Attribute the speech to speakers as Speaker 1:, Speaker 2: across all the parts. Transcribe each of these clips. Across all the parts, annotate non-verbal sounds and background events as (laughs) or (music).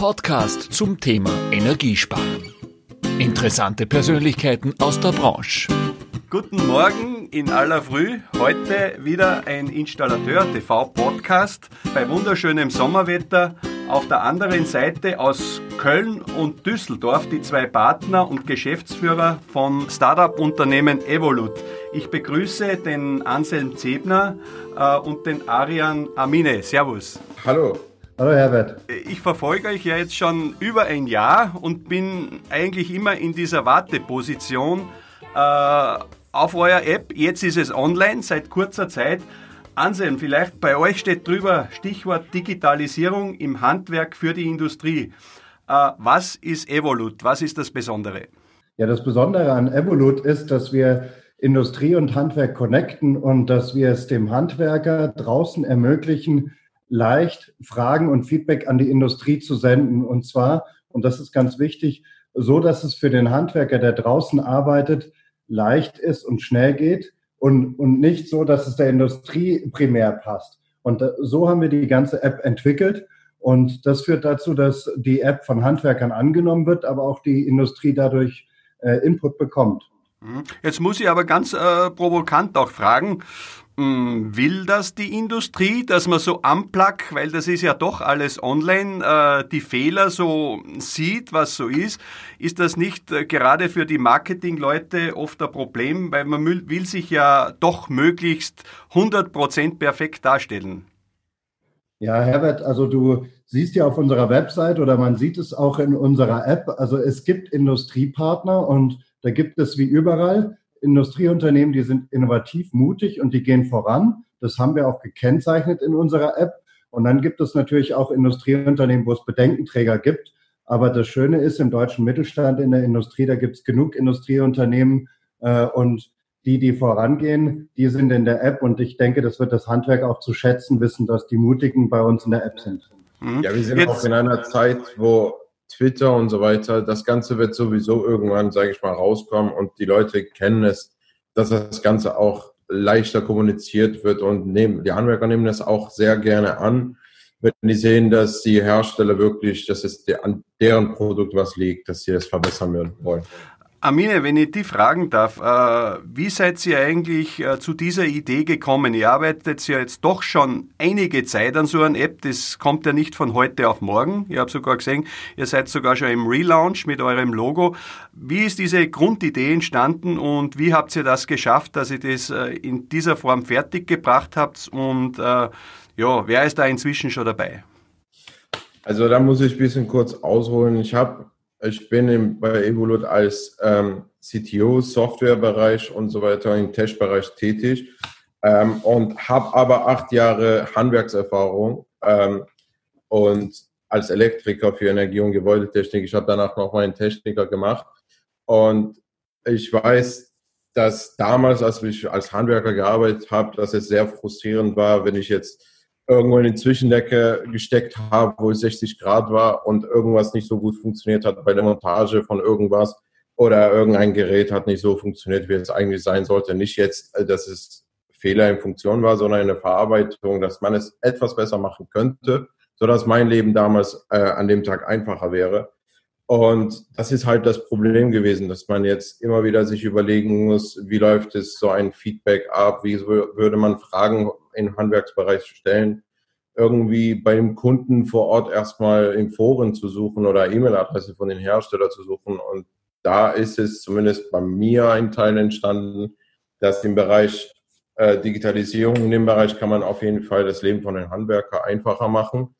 Speaker 1: Podcast zum Thema Energiesparen. Interessante Persönlichkeiten aus der Branche.
Speaker 2: Guten Morgen in aller Früh. Heute wieder ein Installateur TV Podcast bei wunderschönem Sommerwetter. Auf der anderen Seite aus Köln und Düsseldorf die zwei Partner und Geschäftsführer von Startup-Unternehmen Evolut. Ich begrüße den Anselm Zebner äh, und den Arian Amine. Servus.
Speaker 3: Hallo. Hallo Herbert.
Speaker 2: Ich verfolge euch ja jetzt schon über ein Jahr und bin eigentlich immer in dieser Warteposition äh, auf euer App. Jetzt ist es online seit kurzer Zeit. Anselm, vielleicht bei euch steht drüber Stichwort Digitalisierung im Handwerk für die Industrie. Äh, was ist Evolut? Was ist das Besondere?
Speaker 3: Ja, das Besondere an Evolut ist, dass wir Industrie und Handwerk connecten und dass wir es dem Handwerker draußen ermöglichen, leicht Fragen und Feedback an die Industrie zu senden. Und zwar, und das ist ganz wichtig, so dass es für den Handwerker, der draußen arbeitet, leicht ist und schnell geht und, und nicht so, dass es der Industrie primär passt. Und so haben wir die ganze App entwickelt. Und das führt dazu, dass die App von Handwerkern angenommen wird, aber auch die Industrie dadurch äh, Input bekommt.
Speaker 2: Mhm. Jetzt muss ich aber ganz äh, provokant auch fragen, hm, will das die Industrie, dass man so amplug, weil das ist ja doch alles online, äh, die Fehler so sieht, was so ist? Ist das nicht äh, gerade für die Marketingleute oft ein Problem, weil man will sich ja doch möglichst 100% perfekt darstellen?
Speaker 3: Ja, Herbert, also du siehst ja auf unserer Website oder man sieht es auch in unserer App, also es gibt Industriepartner und da gibt es wie überall Industrieunternehmen, die sind innovativ, mutig und die gehen voran. Das haben wir auch gekennzeichnet in unserer App. Und dann gibt es natürlich auch Industrieunternehmen, wo es Bedenkenträger gibt. Aber das Schöne ist, im deutschen Mittelstand, in der Industrie, da gibt es genug Industrieunternehmen äh, und die, die vorangehen, die sind in der App. Und ich denke, das wird das Handwerk auch zu schätzen wissen, dass die Mutigen bei uns in der App sind.
Speaker 4: Ja, wir sind Jetzt. auch in einer Zeit, wo Twitter und so weiter, das Ganze wird sowieso irgendwann, sage ich mal, rauskommen und die Leute kennen es, dass das Ganze auch leichter kommuniziert wird und nehmen, die Handwerker nehmen das auch sehr gerne an, wenn die sehen, dass die Hersteller wirklich, dass es an deren Produkt was liegt, dass sie es verbessern wollen.
Speaker 2: Amine, wenn ich die fragen darf, äh, wie seid ihr eigentlich äh, zu dieser Idee gekommen? Ihr arbeitet ja jetzt doch schon einige Zeit an so einer App, das kommt ja nicht von heute auf morgen. Ich habe sogar gesehen, ihr seid sogar schon im Relaunch mit eurem Logo. Wie ist diese Grundidee entstanden und wie habt ihr das geschafft, dass ihr das äh, in dieser Form fertiggebracht habt und ja, wer ist da inzwischen schon dabei?
Speaker 4: Also da muss ich ein bisschen kurz ausholen. Ich habe ich bin im, bei Evolut als ähm, CTO, Softwarebereich und so weiter im Testbereich tätig ähm, und habe aber acht Jahre Handwerkserfahrung ähm, und als Elektriker für Energie- und Gebäudetechnik. Ich habe danach noch meinen Techniker gemacht und ich weiß, dass damals, als ich als Handwerker gearbeitet habe, dass es sehr frustrierend war, wenn ich jetzt irgendwo in die Zwischendecke gesteckt habe, wo es 60 Grad war und irgendwas nicht so gut funktioniert hat bei der Montage von irgendwas oder irgendein Gerät hat nicht so funktioniert, wie es eigentlich sein sollte. Nicht jetzt, äh, dass es Fehler in Funktion war, sondern in der Verarbeitung, dass man es etwas besser machen könnte, sodass mein Leben damals äh, an dem Tag einfacher wäre. Und das ist halt das Problem gewesen, dass man jetzt immer wieder sich überlegen muss, wie läuft es so ein Feedback ab, wie würde man Fragen im Handwerksbereich stellen, irgendwie beim Kunden vor Ort erstmal in Foren zu suchen oder E-Mail-Adresse von den Herstellern zu suchen. Und da ist es zumindest bei mir ein Teil entstanden, dass im Bereich äh, Digitalisierung, in dem Bereich kann man auf jeden Fall das Leben von den Handwerkern einfacher machen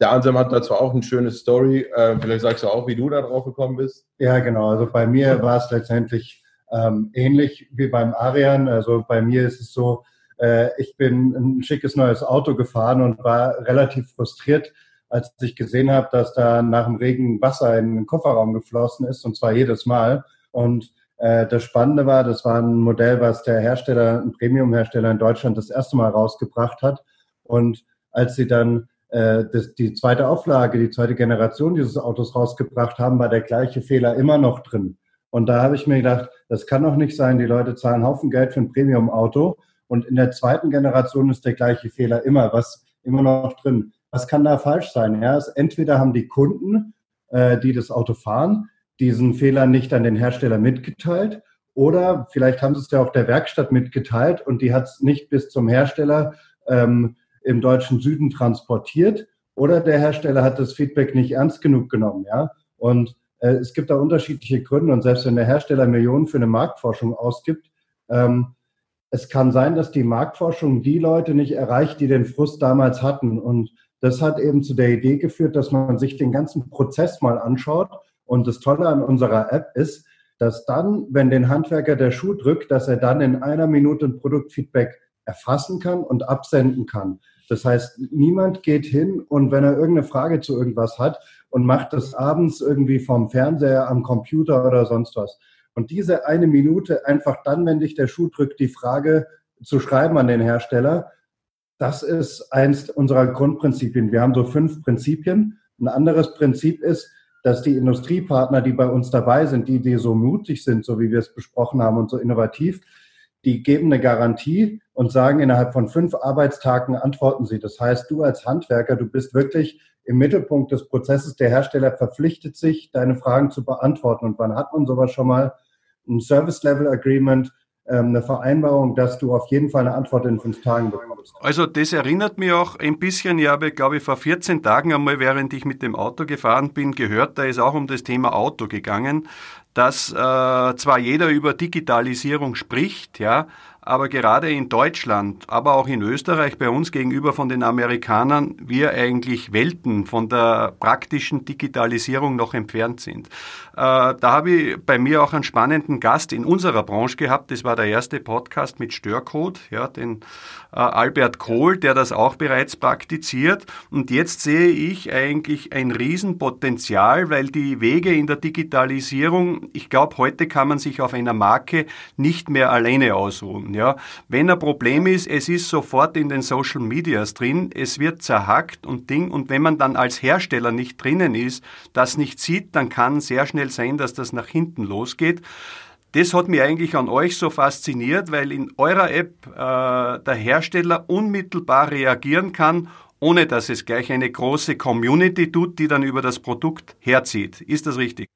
Speaker 4: der Ansem hat dazu auch eine schöne Story. Äh, vielleicht sagst du auch, wie du da drauf gekommen bist.
Speaker 3: Ja, genau. Also bei mir war es letztendlich ähm, ähnlich wie beim Arian. Also bei mir ist es so, äh, ich bin ein schickes neues Auto gefahren und war relativ frustriert, als ich gesehen habe, dass da nach dem Regen Wasser in den Kofferraum geflossen ist, und zwar jedes Mal. Und äh, das Spannende war, das war ein Modell, was der Hersteller, ein Premium-Hersteller in Deutschland das erste Mal rausgebracht hat. Und als sie dann das, die zweite Auflage, die zweite Generation dieses Autos rausgebracht haben, war der gleiche Fehler immer noch drin. Und da habe ich mir gedacht, das kann doch nicht sein, die Leute zahlen Haufen Geld für ein Premium-Auto und in der zweiten Generation ist der gleiche Fehler immer, was immer noch drin. was kann da falsch sein? Ja, entweder haben die Kunden, äh, die das Auto fahren, diesen Fehler nicht an den Hersteller mitgeteilt oder vielleicht haben sie es ja auf der Werkstatt mitgeteilt und die hat es nicht bis zum Hersteller ähm, im deutschen Süden transportiert oder der Hersteller hat das Feedback nicht ernst genug genommen. Ja? Und äh, es gibt da unterschiedliche Gründe und selbst wenn der Hersteller Millionen für eine Marktforschung ausgibt, ähm, es kann sein, dass die Marktforschung die Leute nicht erreicht, die den Frust damals hatten. Und das hat eben zu der Idee geführt, dass man sich den ganzen Prozess mal anschaut. Und das Tolle an unserer App ist, dass dann, wenn den Handwerker der Schuh drückt, dass er dann in einer Minute ein Produktfeedback erfassen kann und absenden kann. Das heißt, niemand geht hin und wenn er irgendeine Frage zu irgendwas hat und macht das abends irgendwie vom Fernseher am Computer oder sonst was. Und diese eine Minute einfach dann, wenn dich der Schuh drückt, die Frage zu schreiben an den Hersteller, das ist eins unserer Grundprinzipien. Wir haben so fünf Prinzipien. Ein anderes Prinzip ist, dass die Industriepartner, die bei uns dabei sind, die, die so mutig sind, so wie wir es besprochen haben und so innovativ, die geben eine Garantie und sagen, innerhalb von fünf Arbeitstagen antworten sie. Das heißt, du als Handwerker, du bist wirklich im Mittelpunkt des Prozesses. Der Hersteller verpflichtet sich, deine Fragen zu beantworten. Und wann hat man sowas schon mal? Ein Service Level Agreement, ähm, eine Vereinbarung, dass du auf jeden Fall eine Antwort in fünf Tagen bekommst.
Speaker 2: Also das erinnert mich auch ein bisschen, ich habe, glaube ich, vor 14 Tagen einmal, während ich mit dem Auto gefahren bin, gehört, da ist auch um das Thema Auto gegangen, dass äh, zwar jeder über Digitalisierung spricht, ja, aber gerade in Deutschland, aber auch in Österreich bei uns gegenüber von den Amerikanern, wir eigentlich Welten von der praktischen Digitalisierung noch entfernt sind. Äh, da habe ich bei mir auch einen spannenden Gast in unserer Branche gehabt. Das war der erste Podcast mit Störcode, ja, den äh, Albert Kohl, der das auch bereits praktiziert. Und jetzt sehe ich eigentlich ein Riesenpotenzial, weil die Wege in der Digitalisierung, ich glaube, heute kann man sich auf einer Marke nicht mehr alleine ausruhen. Ja, wenn ein Problem ist, es ist sofort in den Social Medias drin, es wird zerhackt und Ding. Und wenn man dann als Hersteller nicht drinnen ist, das nicht sieht, dann kann sehr schnell sein, dass das nach hinten losgeht. Das hat mich eigentlich an euch so fasziniert, weil in eurer App äh, der Hersteller unmittelbar reagieren kann, ohne dass es gleich eine große Community tut, die dann über das Produkt herzieht. Ist das richtig?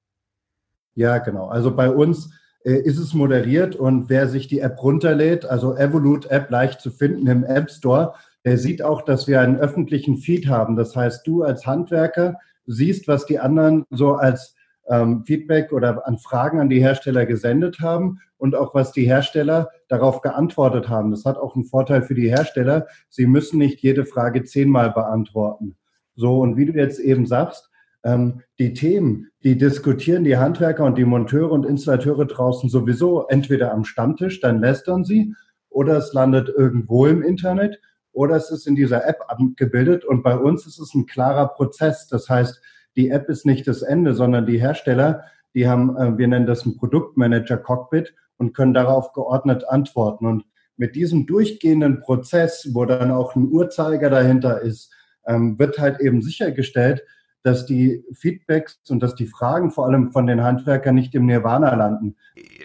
Speaker 3: Ja, genau. Also bei uns äh, ist es moderiert und wer sich die App runterlädt, also Evolute App leicht zu finden im App Store, der sieht auch, dass wir einen öffentlichen Feed haben. Das heißt, du als Handwerker siehst, was die anderen so als ähm, Feedback oder an Fragen an die Hersteller gesendet haben und auch was die Hersteller darauf geantwortet haben. Das hat auch einen Vorteil für die Hersteller. Sie müssen nicht jede Frage zehnmal beantworten. So, und wie du jetzt eben sagst, ähm, die Themen, die diskutieren die Handwerker und die Monteure und Installateure draußen sowieso entweder am Stammtisch, dann lästern sie, oder es landet irgendwo im Internet, oder es ist in dieser App abgebildet. Und bei uns ist es ein klarer Prozess. Das heißt, die App ist nicht das Ende, sondern die Hersteller, die haben, äh, wir nennen das ein Produktmanager Cockpit und können darauf geordnet antworten. Und mit diesem durchgehenden Prozess, wo dann auch ein Uhrzeiger dahinter ist, ähm, wird halt eben sichergestellt, dass die Feedbacks und dass die Fragen vor allem von den Handwerkern nicht im Nirvana landen.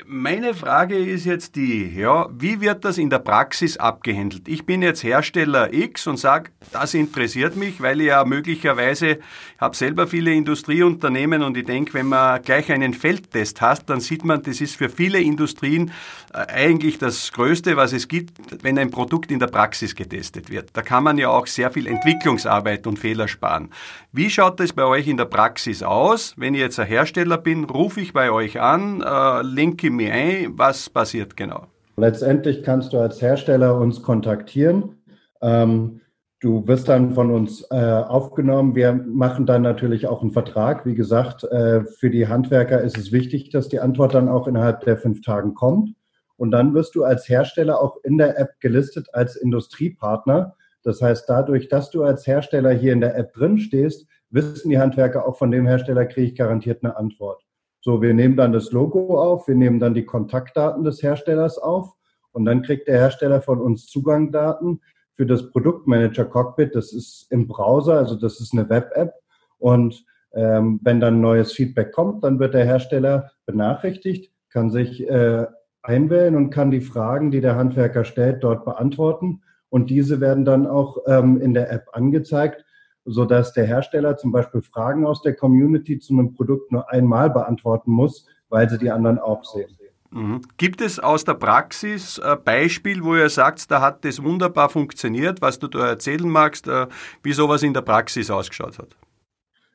Speaker 2: Meine Frage ist jetzt die, ja, wie wird das in der Praxis abgehandelt? Ich bin jetzt Hersteller X und sage, das interessiert mich, weil ich ja möglicherweise, ich habe selber viele Industrieunternehmen und ich denke, wenn man gleich einen Feldtest hat, dann sieht man, das ist für viele Industrien äh, eigentlich das Größte, was es gibt, wenn ein Produkt in der Praxis getestet wird. Da kann man ja auch sehr viel Entwicklungsarbeit und Fehler sparen. Wie schaut es bei euch in der Praxis aus? Wenn ich jetzt ein Hersteller bin, rufe ich bei euch an, äh, linke mich ein. Was passiert genau?
Speaker 3: Letztendlich kannst du als Hersteller uns kontaktieren. Ähm, du wirst dann von uns äh, aufgenommen. Wir machen dann natürlich auch einen Vertrag. Wie gesagt, äh, für die Handwerker ist es wichtig, dass die Antwort dann auch innerhalb der fünf Tagen kommt. Und dann wirst du als Hersteller auch in der App gelistet als Industriepartner. Das heißt, dadurch, dass du als Hersteller hier in der App drin stehst, wissen die Handwerker auch von dem Hersteller, kriege ich garantiert eine Antwort. So, wir nehmen dann das Logo auf, wir nehmen dann die Kontaktdaten des Herstellers auf und dann kriegt der Hersteller von uns Zugangdaten für das Produktmanager Cockpit. Das ist im Browser, also das ist eine Web-App. Und ähm, wenn dann neues Feedback kommt, dann wird der Hersteller benachrichtigt, kann sich äh, einwählen und kann die Fragen, die der Handwerker stellt, dort beantworten. Und diese werden dann auch ähm, in der App angezeigt so dass der Hersteller zum Beispiel Fragen aus der Community zu einem Produkt nur einmal beantworten muss, weil sie die anderen auch sehen.
Speaker 2: Mhm. Gibt es aus der Praxis ein Beispiel, wo ihr sagt, da hat das wunderbar funktioniert, was du da erzählen magst, äh, wie sowas in der Praxis ausgeschaut hat?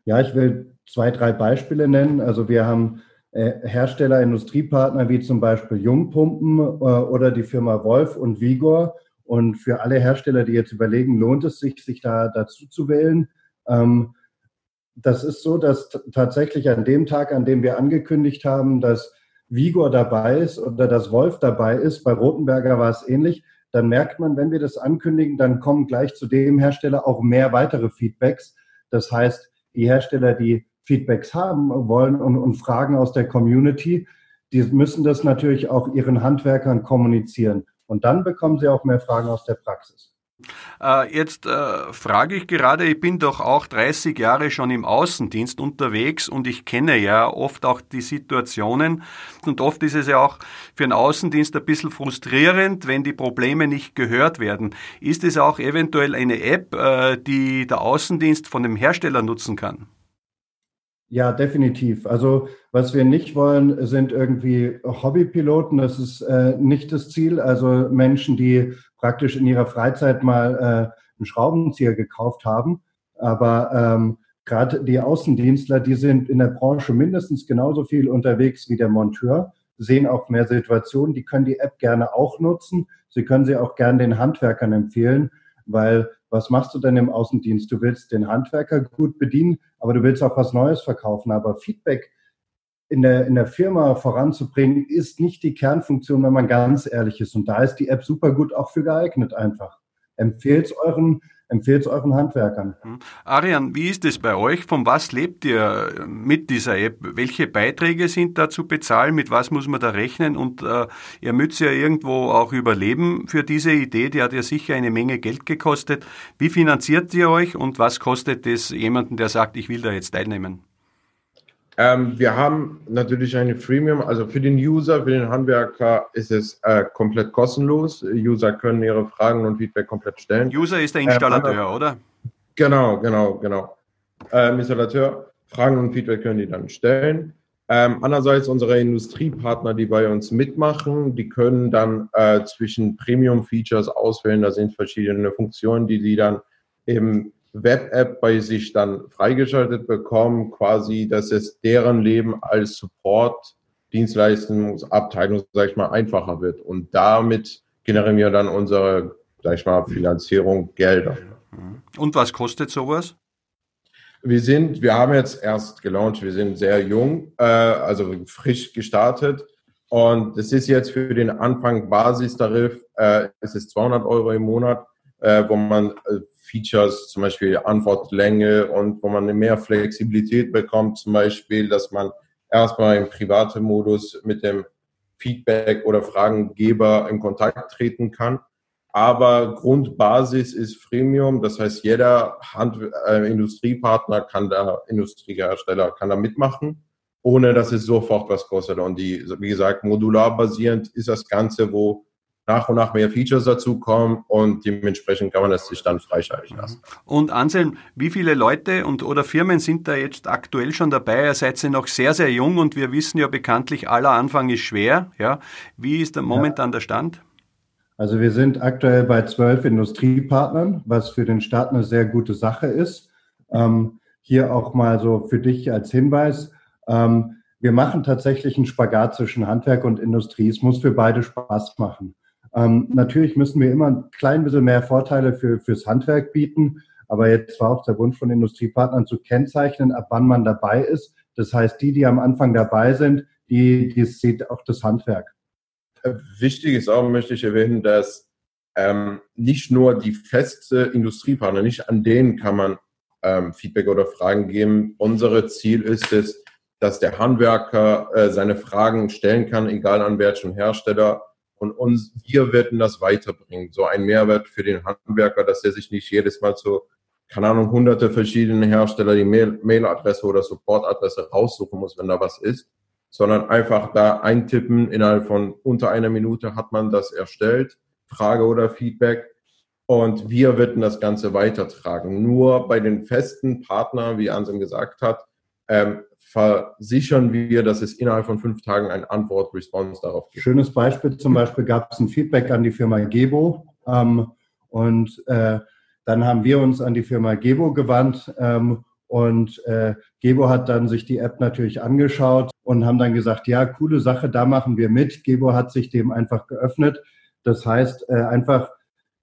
Speaker 3: Ja, ich will zwei, drei Beispiele nennen. Also wir haben äh, Hersteller, Industriepartner wie zum Beispiel Jungpumpen äh, oder die Firma Wolf und Vigor. Und für alle Hersteller, die jetzt überlegen, lohnt es sich, sich da dazu zu wählen. Ähm, das ist so, dass tatsächlich an dem Tag, an dem wir angekündigt haben, dass Vigor dabei ist oder dass Wolf dabei ist, bei Rotenberger war es ähnlich, dann merkt man, wenn wir das ankündigen, dann kommen gleich zu dem Hersteller auch mehr weitere Feedbacks. Das heißt, die Hersteller, die Feedbacks haben wollen und, und Fragen aus der Community, die müssen das natürlich auch ihren Handwerkern kommunizieren. Und dann bekommen sie auch mehr Fragen aus der Praxis.
Speaker 2: Äh, jetzt äh, frage ich gerade, ich bin doch auch 30 Jahre schon im Außendienst unterwegs und ich kenne ja oft auch die Situationen und oft ist es ja auch für einen Außendienst ein bisschen frustrierend, wenn die Probleme nicht gehört werden. Ist es auch eventuell eine App, äh, die der Außendienst von dem Hersteller nutzen kann?
Speaker 3: Ja, definitiv. Also was wir nicht wollen, sind irgendwie Hobbypiloten. Das ist äh, nicht das Ziel. Also Menschen, die praktisch in ihrer Freizeit mal äh, einen Schraubenzieher gekauft haben. Aber ähm, gerade die Außendienstler, die sind in der Branche mindestens genauso viel unterwegs wie der Monteur, sehen auch mehr Situationen. Die können die App gerne auch nutzen. Sie können sie auch gerne den Handwerkern empfehlen, weil was machst du denn im Außendienst? Du willst den Handwerker gut bedienen, aber du willst auch was Neues verkaufen. Aber Feedback in der, in der Firma voranzubringen, ist nicht die Kernfunktion, wenn man ganz ehrlich ist. Und da ist die App super gut auch für geeignet einfach. Empfehlt euren, empfehlt euren Handwerkern.
Speaker 2: Hm. Arian, wie ist es bei euch? Von was lebt ihr mit dieser App? Welche Beiträge sind da zu bezahlen? Mit was muss man da rechnen? Und äh, ihr müsst ja irgendwo auch überleben für diese Idee. Die hat ja sicher eine Menge Geld gekostet. Wie finanziert ihr euch und was kostet es jemanden, der sagt, ich will da jetzt teilnehmen?
Speaker 4: Ähm, wir haben natürlich eine Freemium, also für den User, für den Handwerker ist es äh, komplett kostenlos. User können ihre Fragen und Feedback komplett stellen.
Speaker 2: User ist der Installateur, ähm, oder?
Speaker 4: Genau, genau, genau. Ähm, Installateur, Fragen und Feedback können die dann stellen. Ähm, andererseits unsere Industriepartner, die bei uns mitmachen, die können dann äh, zwischen Premium-Features auswählen. Da sind verschiedene Funktionen, die sie dann eben Web-App bei sich dann freigeschaltet bekommen, quasi, dass es deren Leben als Support Dienstleistungsabteilung, sag ich mal, einfacher wird. Und damit generieren wir dann unsere, sag ich mal, Finanzierung Gelder.
Speaker 2: Und was kostet sowas?
Speaker 4: Wir sind, wir haben jetzt erst gelauncht, wir sind sehr jung, äh, also frisch gestartet. Und es ist jetzt für den Anfang Basistarif, äh, es ist 200 Euro im Monat, äh, wo man äh, Features, zum Beispiel Antwortlänge und wo man mehr Flexibilität bekommt, zum Beispiel, dass man erstmal im privaten Modus mit dem Feedback oder Fragengeber in Kontakt treten kann. Aber Grundbasis ist Freemium, das heißt, jeder Hand äh, Industriepartner kann da, Industriehersteller kann da mitmachen, ohne dass es sofort was kostet. Und die, wie gesagt, modular basierend ist das Ganze, wo nach und nach mehr Features dazukommen und dementsprechend kann man das sich dann freischalten lassen.
Speaker 2: Und Anselm, wie viele Leute und oder Firmen sind da jetzt aktuell schon dabei? Ihr seid ja noch sehr, sehr jung und wir wissen ja bekanntlich, aller Anfang ist schwer. Ja? Wie ist da momentan ja. der Stand?
Speaker 3: Also wir sind aktuell bei zwölf Industriepartnern, was für den Staat eine sehr gute Sache ist. Ähm, hier auch mal so für dich als Hinweis. Ähm, wir machen tatsächlich einen Spagat zwischen Handwerk und Industrie. Es muss für beide Spaß machen. Ähm, natürlich müssen wir immer ein klein bisschen mehr Vorteile für, fürs Handwerk bieten. Aber jetzt war auch der Wunsch von Industriepartnern zu kennzeichnen, ab wann man dabei ist. Das heißt, die, die am Anfang dabei sind, die, die sieht auch das Handwerk.
Speaker 4: Wichtig ist auch, möchte ich erwähnen, dass ähm, nicht nur die feste Industriepartner, nicht an denen kann man ähm, Feedback oder Fragen geben. Unser Ziel ist es, dass der Handwerker äh, seine Fragen stellen kann, egal an welchen Hersteller und uns, wir werden das weiterbringen. So ein Mehrwert für den Handwerker, dass er sich nicht jedes Mal so, keine Ahnung, hunderte verschiedene Hersteller die Mail, Mailadresse oder Supportadresse raussuchen muss, wenn da was ist, sondern einfach da eintippen. Innerhalb von unter einer Minute hat man das erstellt, Frage oder Feedback. und wir würden das Ganze weitertragen. Nur bei den festen Partnern, wie Anselm gesagt hat, ähm, versichern wir, dass es innerhalb von fünf Tagen ein Antwort-Response darauf
Speaker 3: gibt. Schönes Beispiel, zum Beispiel gab es ein Feedback an die Firma Gebo ähm, und äh, dann haben wir uns an die Firma Gebo gewandt ähm, und äh, Gebo hat dann sich die App natürlich angeschaut und haben dann gesagt, ja, coole Sache, da machen wir mit. Gebo hat sich dem einfach geöffnet. Das heißt, äh, einfach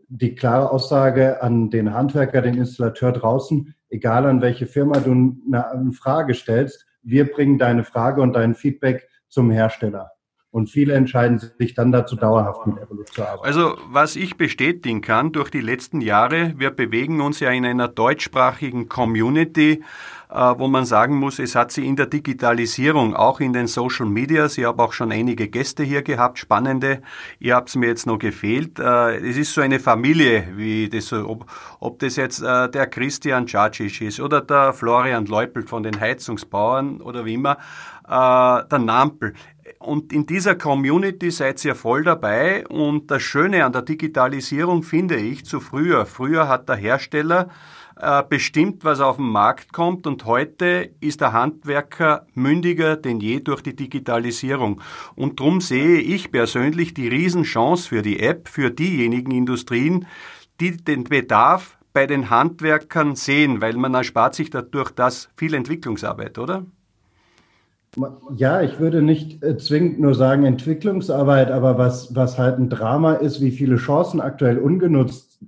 Speaker 3: die klare Aussage an den Handwerker, den Installateur draußen, egal an welche Firma du eine Frage stellst, wir bringen deine Frage und dein Feedback zum Hersteller. Und viele entscheiden sich dann dazu, dauerhaft mit Evolut zu arbeiten.
Speaker 2: Also, was ich bestätigen kann durch die letzten Jahre, wir bewegen uns ja in einer deutschsprachigen Community, äh, wo man sagen muss, es hat sie in der Digitalisierung, auch in den Social Medias, ich habe auch schon einige Gäste hier gehabt, spannende, ihr habt es mir jetzt noch gefehlt. Äh, es ist so eine Familie, wie das, ob, ob das jetzt äh, der Christian Cacic ist oder der Florian Leupelt von den Heizungsbauern oder wie immer, der Nampel und in dieser Community seid ihr voll dabei. Und das Schöne an der Digitalisierung finde ich zu früher. Früher hat der Hersteller äh, bestimmt, was auf den Markt kommt und heute ist der Handwerker mündiger denn je durch die Digitalisierung. Und darum sehe ich persönlich die Riesenchance für die App, für diejenigen Industrien, die den Bedarf bei den Handwerkern sehen, weil man erspart sich dadurch das viel Entwicklungsarbeit, oder?
Speaker 3: Ja, ich würde nicht äh, zwingend nur sagen Entwicklungsarbeit, aber was, was halt ein Drama ist, wie viele Chancen aktuell ungenutzt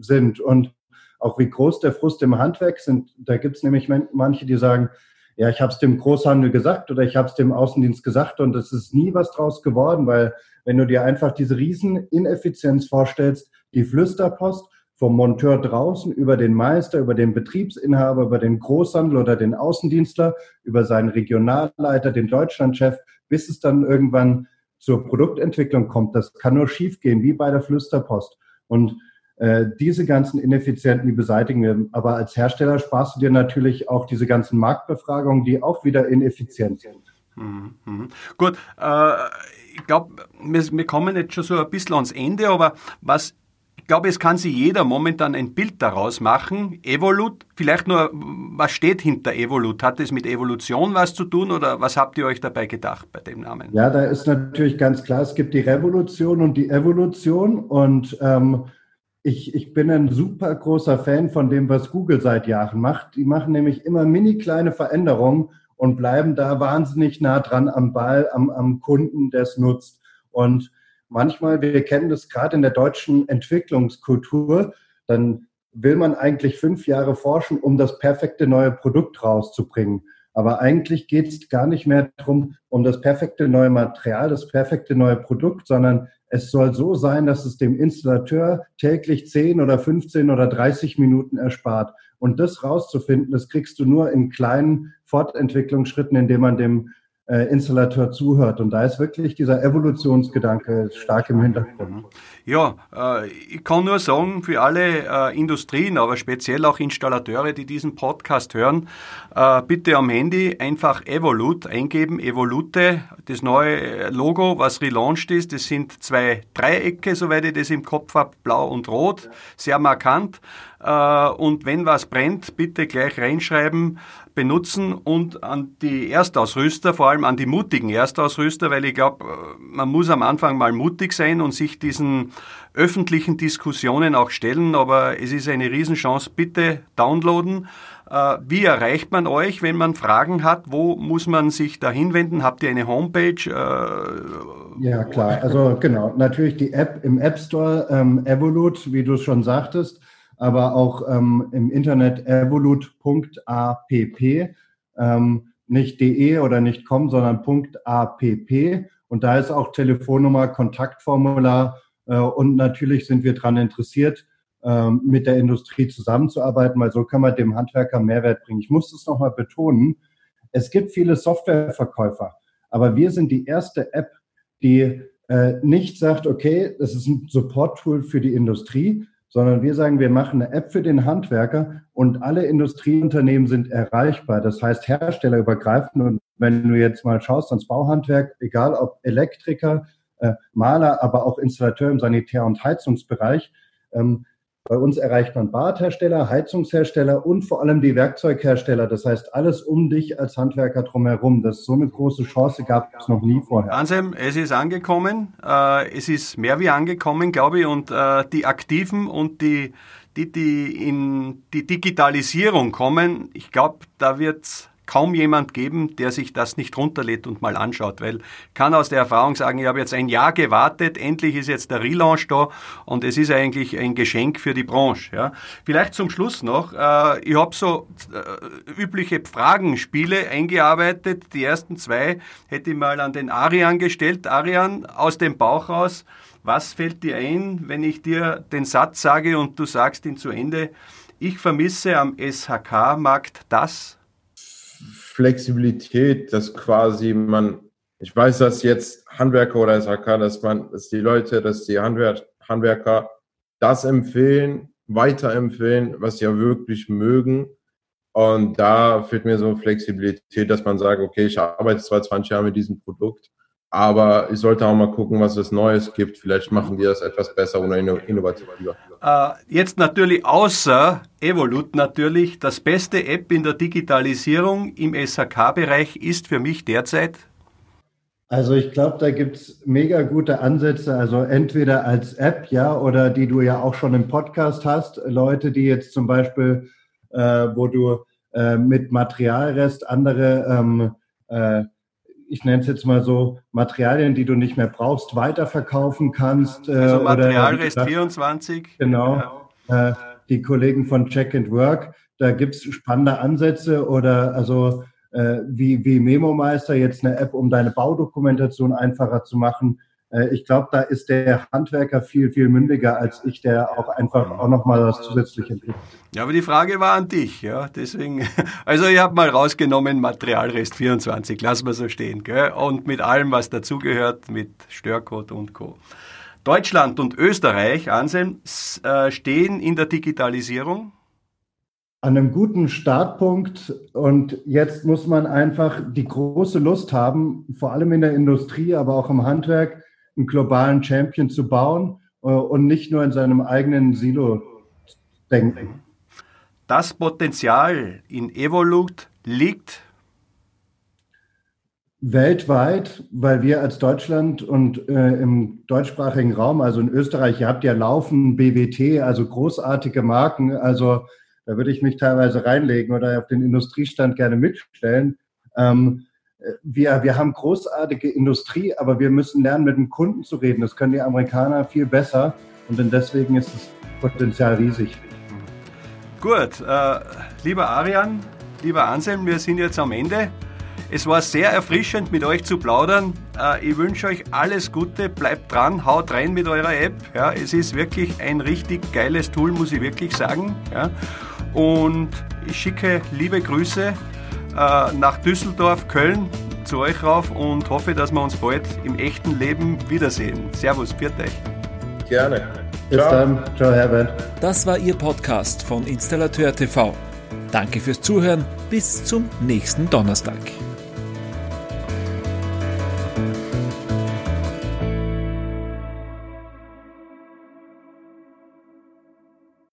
Speaker 3: sind und auch wie groß der Frust im Handwerk sind. Da gibt es nämlich manche, die sagen, ja, ich habe es dem Großhandel gesagt oder ich habe es dem Außendienst gesagt und es ist nie was draus geworden, weil wenn du dir einfach diese riesen Ineffizienz vorstellst, die Flüsterpost vom Monteur draußen über den Meister, über den Betriebsinhaber, über den Großhandel oder den Außendienstler, über seinen Regionalleiter, den Deutschlandchef, bis es dann irgendwann zur Produktentwicklung kommt. Das kann nur schiefgehen, wie bei der Flüsterpost. Und äh, diese ganzen Ineffizienten, die beseitigen wir. Aber als Hersteller sparst du dir natürlich auch diese ganzen Marktbefragungen, die auch wieder ineffizient sind.
Speaker 2: Mhm, mhm. Gut, äh, ich glaube, wir, wir kommen jetzt schon so ein bisschen ans Ende, aber was ich glaube, es kann sich jeder momentan ein Bild daraus machen. Evolut, vielleicht nur, was steht hinter Evolut? Hat es mit Evolution was zu tun oder was habt ihr euch dabei gedacht bei dem Namen?
Speaker 3: Ja, da ist natürlich ganz klar, es gibt die Revolution und die Evolution und ähm, ich, ich bin ein super großer Fan von dem, was Google seit Jahren macht. Die machen nämlich immer mini kleine Veränderungen und bleiben da wahnsinnig nah dran am Ball, am, am Kunden, der es nutzt. Und manchmal, wir kennen das gerade in der deutschen Entwicklungskultur, dann will man eigentlich fünf Jahre forschen, um das perfekte neue Produkt rauszubringen. Aber eigentlich geht es gar nicht mehr darum, um das perfekte neue Material, das perfekte neue Produkt, sondern es soll so sein, dass es dem Installateur täglich 10 oder 15 oder 30 Minuten erspart. Und das rauszufinden, das kriegst du nur in kleinen Fortentwicklungsschritten, indem man dem äh, Installateur zuhört. Und da ist wirklich dieser Evolutionsgedanke stark im Hintergrund.
Speaker 2: Ja, äh, ich kann nur sagen, für alle äh, Industrien, aber speziell auch Installateure, die diesen Podcast hören, äh, bitte am Handy einfach Evolut eingeben. Evolute, das neue Logo, was relaunched ist, das sind zwei Dreiecke, soweit ich das im Kopf habe, blau und rot, sehr markant. Äh, und wenn was brennt, bitte gleich reinschreiben, benutzen und an die Erstausrüster, vor allem an die mutigen Erstausrüster, weil ich glaube, äh, man muss am Anfang mal mutig sein und sich diesen öffentlichen Diskussionen auch stellen, aber es ist eine Riesenchance. Bitte downloaden. Äh, wie erreicht man euch, wenn man Fragen hat? Wo muss man sich da hinwenden? Habt ihr eine Homepage?
Speaker 3: Ja, klar. Also genau, natürlich die App im App Store, ähm, Evolut, wie du es schon sagtest aber auch ähm, im Internet evolut.app, ähm, nicht de oder nicht com, sondern .app. Und da ist auch Telefonnummer, Kontaktformular äh, und natürlich sind wir daran interessiert, äh, mit der Industrie zusammenzuarbeiten, weil so kann man dem Handwerker Mehrwert bringen. Ich muss das nochmal betonen. Es gibt viele Softwareverkäufer, aber wir sind die erste App, die äh, nicht sagt, okay, das ist ein Support-Tool für die Industrie, sondern wir sagen, wir machen eine App für den Handwerker und alle Industrieunternehmen sind erreichbar. Das heißt, herstellerübergreifend. Und wenn du jetzt mal schaust ans Bauhandwerk, egal ob Elektriker, äh, Maler, aber auch Installateur im Sanitär- und Heizungsbereich, ähm, Bei uns erreicht man Badhersteller, Heizungshersteller und vor allem die Werkzeughersteller. Das heißt, alles um dich als Handwerker drumherum. Das so eine große Chance gab es noch nie vorher.
Speaker 2: Anselm, es ist angekommen. Äh, es ist mehr wie angekommen, glaube ich. Und äh, die Aktiven und die, die, die in die Digitalisierung kommen, ich glaube, da wird kaum jemand geben, der sich das nicht runterlädt und mal anschaut, weil ich kann aus der Erfahrung sagen, ich habe jetzt ein Jahr gewartet, endlich ist jetzt der Relaunch da und es ist eigentlich ein Geschenk für die Branche. Ja. Vielleicht zum Schluss noch, äh, ich habe so äh, übliche Fragenspiele eingearbeitet. Die ersten zwei hätte ich mal an den Arian gestellt. Arian, aus dem Bauch raus, was fällt dir ein, wenn ich dir den Satz sage und du sagst ihn zu Ende? Ich vermisse am SHK-Markt das,
Speaker 4: Flexibilität, dass quasi man, ich weiß, dass jetzt Handwerker oder SHK, dass man, dass die Leute, dass die Handwer Handwerker das empfehlen, weiterempfehlen, was sie ja wirklich mögen. Und da fehlt mir so Flexibilität, dass man sagt, okay, ich arbeite zwar 20 Jahre mit diesem Produkt, aber ich sollte auch mal gucken, was es Neues gibt. Vielleicht machen die das etwas besser oder innovativer.
Speaker 2: Äh, jetzt natürlich außer Evolut natürlich, das beste App in der Digitalisierung im SHK-Bereich ist für mich derzeit
Speaker 3: also ich glaube, da gibt's mega gute Ansätze, also entweder als App, ja, oder die du ja auch schon im Podcast hast, Leute, die jetzt zum Beispiel, äh, wo du äh, mit Materialrest andere ähm, äh, ich nenne es jetzt mal so, Materialien, die du nicht mehr brauchst, weiterverkaufen kannst.
Speaker 2: Äh, also Materialrest oder, 24.
Speaker 3: Genau. Ja. Äh, die Kollegen von Check and Work, da gibt's spannende Ansätze oder also äh, wie, wie Memo Meister jetzt eine App, um deine Baudokumentation einfacher zu machen. Äh, ich glaube, da ist der Handwerker viel, viel mündiger als ich, der auch einfach auch nochmal was zusätzlich entwickelt.
Speaker 2: Ja, aber die Frage war an dich, ja. Deswegen, (laughs) also ich habe mal rausgenommen, Materialrest 24, lassen wir so stehen, gell? Und mit allem, was dazugehört, mit Störcode und Co. Deutschland und Österreich, Anselm, äh, stehen in der Digitalisierung?
Speaker 3: An einem guten Startpunkt und jetzt muss man einfach die große Lust haben, vor allem in der Industrie, aber auch im Handwerk, einen globalen Champion zu bauen äh, und nicht nur in seinem eigenen Silo denken.
Speaker 2: Das Potenzial in Evolut liegt
Speaker 3: weltweit, weil wir als Deutschland und äh, im deutschsprachigen Raum, also in Österreich, ihr habt ja laufen BWT, also großartige Marken, also da würde ich mich teilweise reinlegen oder auf den Industriestand gerne mitstellen. Ähm, wir, wir haben großartige Industrie, aber wir müssen lernen, mit dem Kunden zu reden. Das können die Amerikaner viel besser und deswegen ist das Potenzial riesig.
Speaker 2: Gut, äh, lieber Arian, lieber Anselm, wir sind jetzt am Ende. Es war sehr erfrischend, mit euch zu plaudern. Äh, ich wünsche euch alles Gute, bleibt dran, haut rein mit eurer App. Ja, es ist wirklich ein richtig geiles Tool, muss ich wirklich sagen. Ja. Und ich schicke liebe Grüße nach Düsseldorf, Köln zu euch rauf und hoffe, dass wir uns bald im echten Leben wiedersehen. Servus, viert euch.
Speaker 4: Gerne.
Speaker 3: Bis Ciao. dann. Ciao, Herbert.
Speaker 1: Das war Ihr Podcast von Installateur TV. Danke fürs Zuhören. Bis zum nächsten Donnerstag.